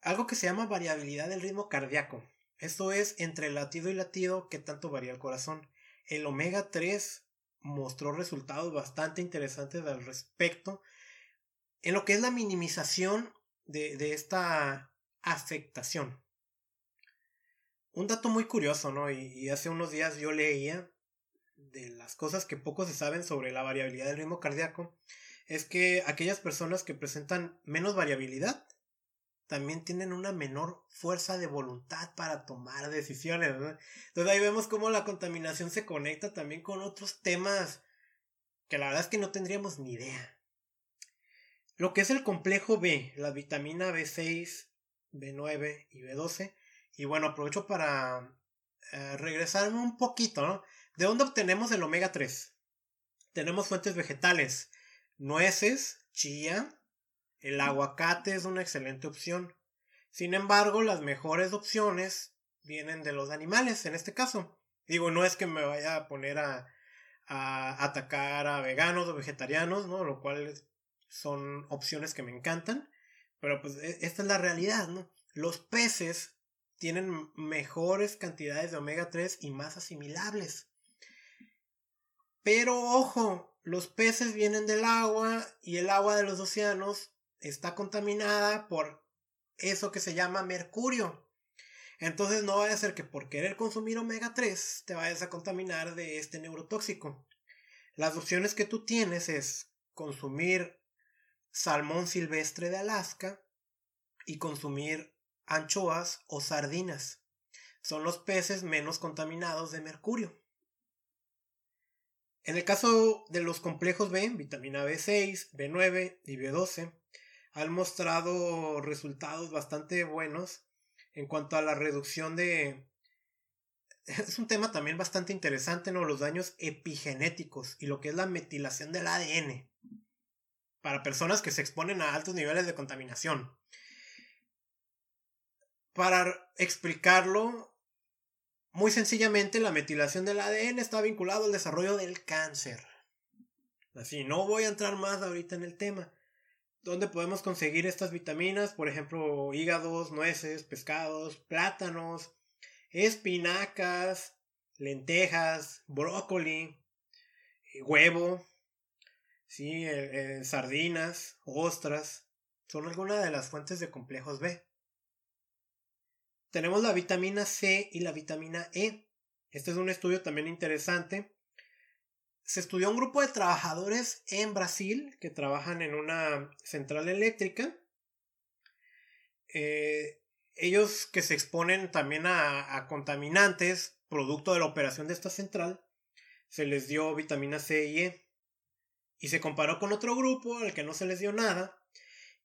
algo que se llama variabilidad del ritmo cardíaco. Esto es entre latido y latido que tanto varía el corazón. El omega 3 mostró resultados bastante interesantes al respecto en lo que es la minimización de, esta afectación. Un dato muy curioso, ¿no? Y, hace unos días yo leía de las cosas que poco se saben sobre la variabilidad del ritmo cardíaco, es que aquellas personas que presentan menos variabilidad también tienen una menor fuerza de voluntad para tomar decisiones. Entonces ahí vemos cómo la contaminación se conecta también con otros temas que la verdad es que no tendríamos ni idea. Lo que es el complejo B, la vitamina B6, B9 y B12. Y bueno, aprovecho para eh, regresarme un poquito, ¿no? ¿De dónde obtenemos el omega 3? Tenemos fuentes vegetales, nueces, chía, el aguacate es una excelente opción. Sin embargo, las mejores opciones vienen de los animales, en este caso. Digo, no es que me vaya a poner a, atacar a veganos o vegetarianos, ¿no? Lo cual son opciones que me encantan. Pero pues e, esta es la realidad, ¿no? Los peces tienen mejores cantidades de omega 3 y más asimilables. Pero ojo, los peces vienen del agua y el agua de los océanos está contaminada por eso que se llama mercurio. Entonces no vaya a ser que por querer consumir omega 3 te vayas a contaminar de este neurotóxico. Las opciones que tú tienes es consumir salmón silvestre de Alaska y consumir anchoas o sardinas. Son los peces menos contaminados de mercurio. En el caso de los complejos B, vitamina B6, B9 y B12, han mostrado resultados bastante buenos en cuanto a la reducción de... Es un tema también bastante interesante, ¿no? Los daños epigenéticos y lo que es la metilación del ADN para personas que se exponen a altos niveles de contaminación. Para explicarlo, muy sencillamente, la metilación del ADN está vinculado al desarrollo del cáncer. Así, no voy a entrar más ahorita en el tema. ¿Dónde podemos conseguir estas vitaminas? Por ejemplo, hígados, nueces, pescados, plátanos, espinacas, lentejas, brócoli, eh, huevo, ¿sí? Eh, eh, sardinas, ostras. Son algunas de las fuentes de complejos B. Tenemos la vitamina C y la vitamina E. Este es un estudio también interesante. se estudió un grupo de trabajadores en Brasil que trabajan en una central eléctrica. Eh, ellos que se exponen también a, a, contaminantes producto de la operación de esta central, se les dio vitamina C y E. Y se comparó con otro grupo al que no se les dio nada.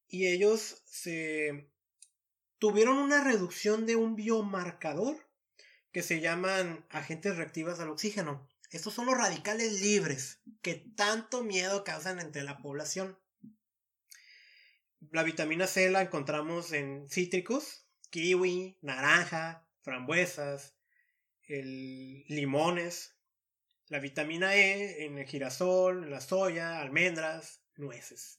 Y ellos se tuvieron una reducción de un biomarcador que se llaman agentes reactivos al oxígeno. Estos son los radicales libres que tanto miedo causan entre la población. La vitamina C la encontramos en cítricos, kiwi, naranja, frambuesas, limones. La vitamina E en el girasol, la soya, almendras, nueces.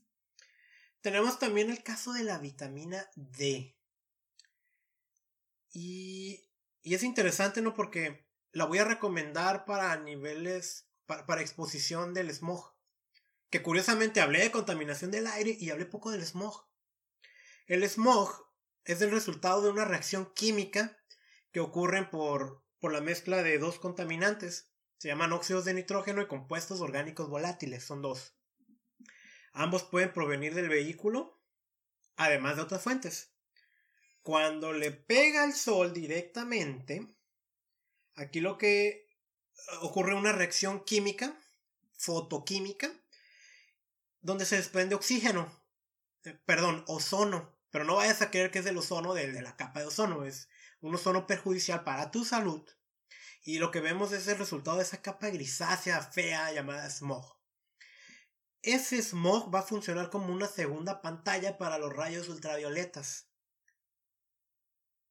Tenemos también el caso de la vitamina D. Y, y es interesante, ¿no? Porque la voy a recomendar para niveles, para, exposición del smog. Que curiosamente hablé de contaminación del aire y hablé poco del smog. El smog es el resultado de una reacción química que ocurre por, por la mezcla de dos contaminantes. Se llaman óxidos de nitrógeno y compuestos orgánicos volátiles, son dos. Ambos pueden provenir del vehículo, además de otras fuentes. Cuando le pega el sol directamente, Aquí lo que eh, ocurre una reacción química, fotoquímica, donde se desprende oxígeno, eh, perdón, ozono, pero no vayas a creer que es el ozono de, de la capa de ozono, es un ozono perjudicial para tu salud. Y lo que vemos es el resultado de esa capa grisácea fea llamada smog. Ese smog va a funcionar como una segunda pantalla para los rayos ultravioletas.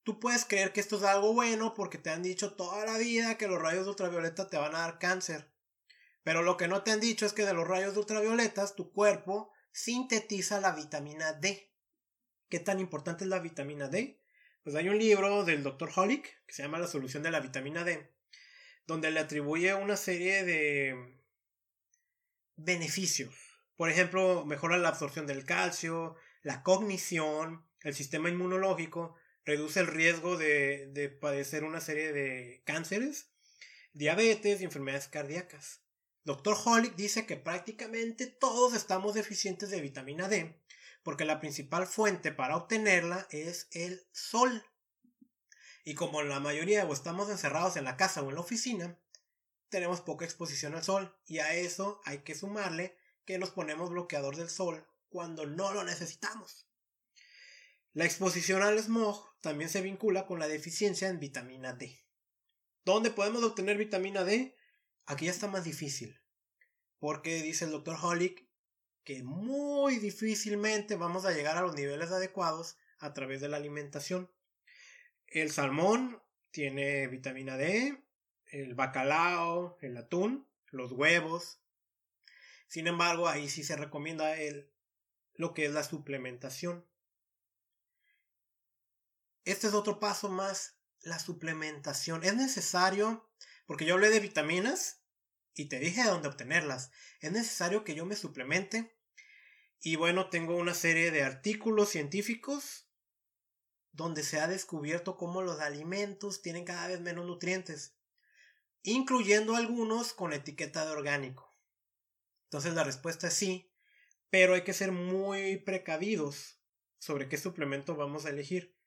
Tú puedes creer que esto es algo bueno porque te han dicho toda la vida que los rayos ultravioleta te van a dar cáncer. Pero lo que no te han dicho es que de los rayos ultravioletas tu cuerpo sintetiza la vitamina D. ¿Qué tan importante es la vitamina D? Pues hay un libro del Dr. Holick que se llama La solución de la vitamina D, donde le atribuye una serie de beneficios. Por ejemplo, mejora la absorción del calcio, la cognición, el sistema inmunológico, reduce el riesgo de, padecer una serie de cánceres, diabetes y enfermedades cardíacas. Dr. Holick dice que prácticamente todos estamos deficientes de vitamina D, porque la principal fuente para obtenerla es el sol. Y como la mayoría o estamos encerrados en la casa o en la oficina, tenemos poca exposición al sol y a eso hay que sumarle que nos ponemos bloqueador del sol cuando no lo necesitamos. La exposición al smog también se vincula con la deficiencia en vitamina D. ¿Dónde podemos obtener vitamina D? Aquí ya está más difícil. Porque dice el doctor Holick que muy difícilmente vamos a llegar a los niveles adecuados a través de la alimentación. El salmón tiene vitamina D, el bacalao, el atún, los huevos. Sin embargo, ahí sí se recomienda el, lo que es la suplementación. Este es otro paso más, la suplementación. Es necesario, porque yo hablé de vitaminas y te dije de dónde obtenerlas. Es necesario que yo me suplemente. Y bueno, tengo una serie de artículos científicos donde se ha descubierto cómo los alimentos tienen cada vez menos nutrientes, incluyendo algunos con etiqueta de orgánico. Entonces la respuesta es sí, pero hay que ser muy precavidos sobre qué suplemento vamos a elegir.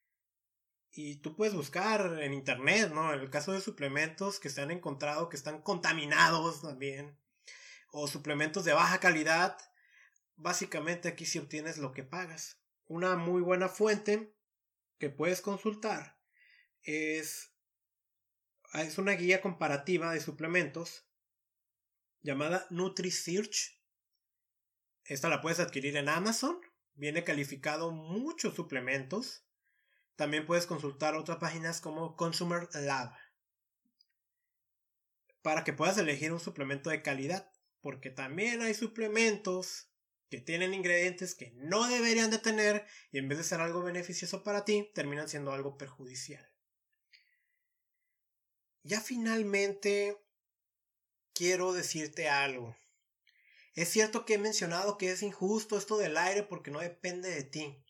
Y tú puedes buscar en internet, ¿no? En el caso de suplementos que se han encontrado que están contaminados también. O suplementos de baja calidad. Básicamente aquí sí obtienes lo que pagas. Una muy buena fuente que puedes consultar es, es una guía comparativa de suplementos llamada NutriSearch. Esta la puedes adquirir en Amazon. Viene calificado muchos suplementos también puedes consultar otras páginas como Consumer Lab para que puedas elegir un suplemento de calidad, porque también hay suplementos que tienen ingredientes que no deberían de tener y en vez de ser algo beneficioso para ti, terminan siendo algo perjudicial. Ya finalmente quiero decirte algo. Es cierto que he mencionado que es injusto esto del aire porque no depende de ti.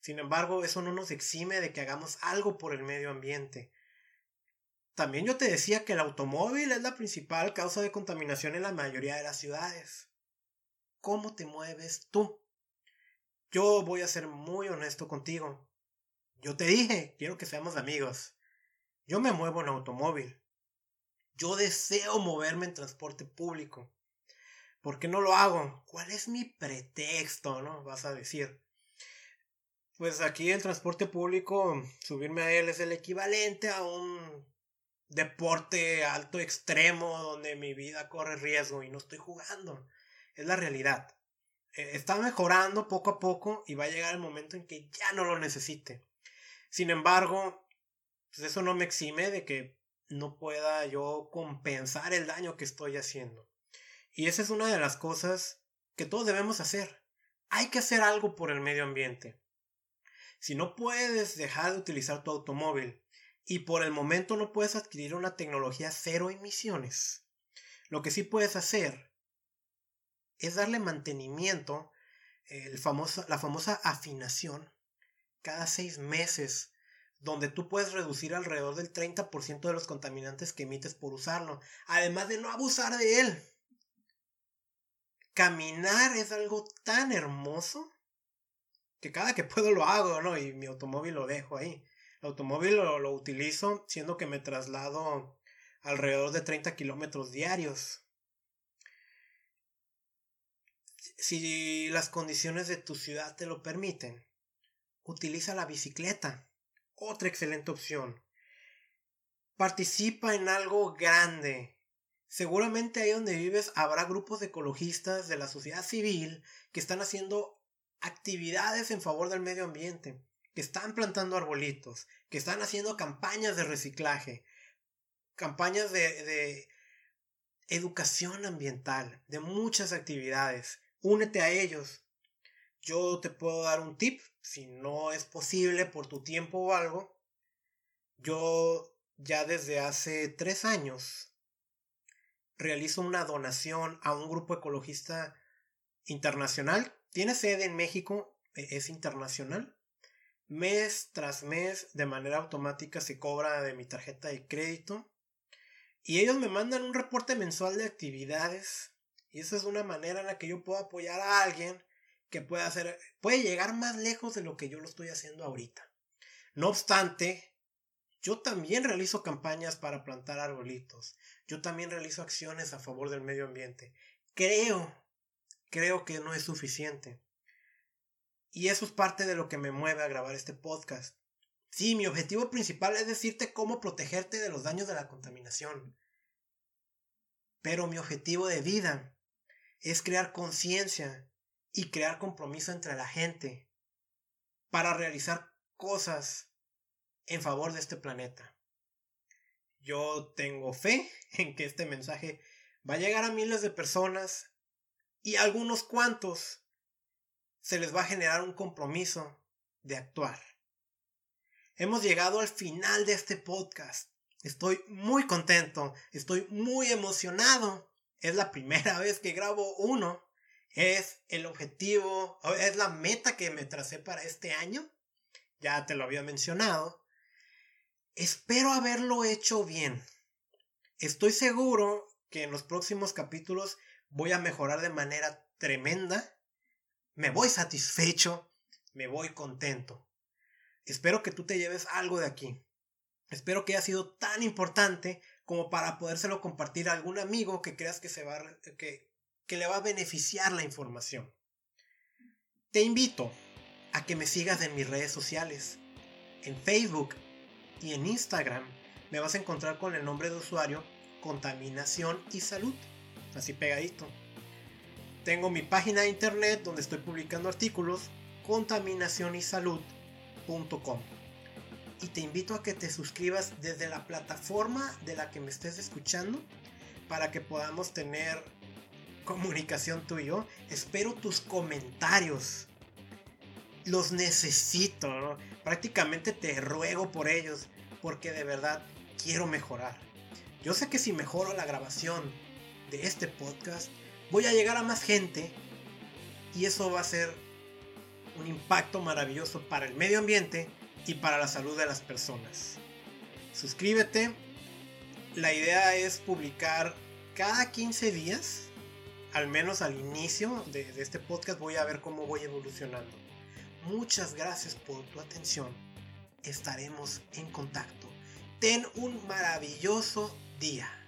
Sin embargo, eso no nos exime de que hagamos algo por el medio ambiente. también yo te decía que el automóvil es la principal causa de contaminación en la mayoría de las ciudades. ¿Cómo te mueves tú? Yo voy a ser muy honesto contigo. Yo te dije, quiero que seamos amigos. Yo me muevo en automóvil. Yo deseo moverme en transporte público. ¿Por qué no lo hago? ¿Cuál es mi pretexto? ¿No? Vas a decir. Pues aquí el transporte público, subirme a él es el equivalente a un deporte alto extremo donde mi vida corre riesgo y no estoy jugando. Es la realidad. Eh, está mejorando poco a poco y va a llegar el momento en que ya no lo necesite. Sin embargo, pues eso no me exime de que no pueda yo compensar el daño que estoy haciendo. Y esa es una de las cosas que todos debemos hacer. Hay que hacer algo por el medio ambiente. Si no puedes dejar de utilizar tu automóvil y por el momento no puedes adquirir una tecnología cero emisiones, lo que sí puedes hacer es darle mantenimiento, el la famosa afinación, cada seis meses, donde tú puedes reducir alrededor del 30% de los contaminantes que emites por usarlo, además de no abusar de él. Caminar es algo tan hermoso que cada que puedo lo hago, ¿no? Y mi automóvil lo dejo ahí. El automóvil lo, lo utilizo siendo que me traslado alrededor de 30 kilómetros diarios. Si las condiciones de tu ciudad te lo permiten, utiliza la bicicleta. Otra excelente opción. Participa en algo grande. Seguramente ahí donde vives habrá grupos de ecologistas de la sociedad civil que están haciendo actividades en favor del medio ambiente, que están plantando arbolitos, que están haciendo campañas de reciclaje, campañas de, educación ambiental, de muchas actividades únete a ellos. Yo te puedo dar un tip, si no es posible por tu tiempo o algo. Yo ya desde hace tres años realizo una donación a un grupo ecologista internacional. Tiene sede en México, e-, es internacional. Mes tras mes, de manera automática, se cobra de mi tarjeta de crédito. Y ellos me mandan un reporte mensual de actividades y esa es una manera en la que yo puedo apoyar a alguien que puede hacer, puede llegar más lejos de lo que yo lo estoy haciendo ahorita. No obstante, yo también realizo campañas para plantar arbolitos. Yo también realizo acciones a favor del medio ambiente. Creo, creo que no es suficiente. Y eso es parte de lo que me mueve a grabar este podcast. Sí, mi objetivo principal es decirte cómo protegerte de los daños de la contaminación. Pero mi objetivo de vida es crear conciencia y crear compromiso entre la gente para realizar cosas en favor de este planeta. Yo tengo fe en que este mensaje va a llegar a miles de personas y algunos cuantos se les va a generar un compromiso de actuar. Hemos llegado al final de este podcast. Estoy muy contento, estoy muy emocionado es la primera vez que grabo uno. Es el objetivo, es la meta que me tracé para este año. Ya te lo había mencionado. Espero haberlo hecho bien. Estoy seguro que en los próximos capítulos voy a mejorar de manera tremenda. Me voy satisfecho, me voy contento. Espero que tú te lleves algo de aquí. Espero que haya sido tan importante como para podérselo compartir a algún amigo que creas que, se va, que, que le va a beneficiar la información. Te invito a que me sigas en mis redes sociales. En Facebook y en Instagram me vas a encontrar con el nombre de usuario Contaminación y Salud, así pegadito. Tengo mi página de internet donde estoy publicando artículos contaminacionysalud.com y te invito a que te suscribas desde la plataforma de la que me estés escuchando para que podamos tener comunicación tú y yo. Espero tus comentarios. Los necesito, Prácticamente te ruego por ellos porque de verdad quiero mejorar. Yo sé que si mejoro la grabación de este podcast, voy a llegar a más gente y eso va a ser un impacto maravilloso para el medio ambiente y para la salud de las personas. Suscríbete La idea es publicar cada 15 días, al menos al inicio de, de este podcast, voy a ver cómo voy evolucionando. Muchas gracias por tu atención. Estaremos en contacto. Ten un maravilloso día.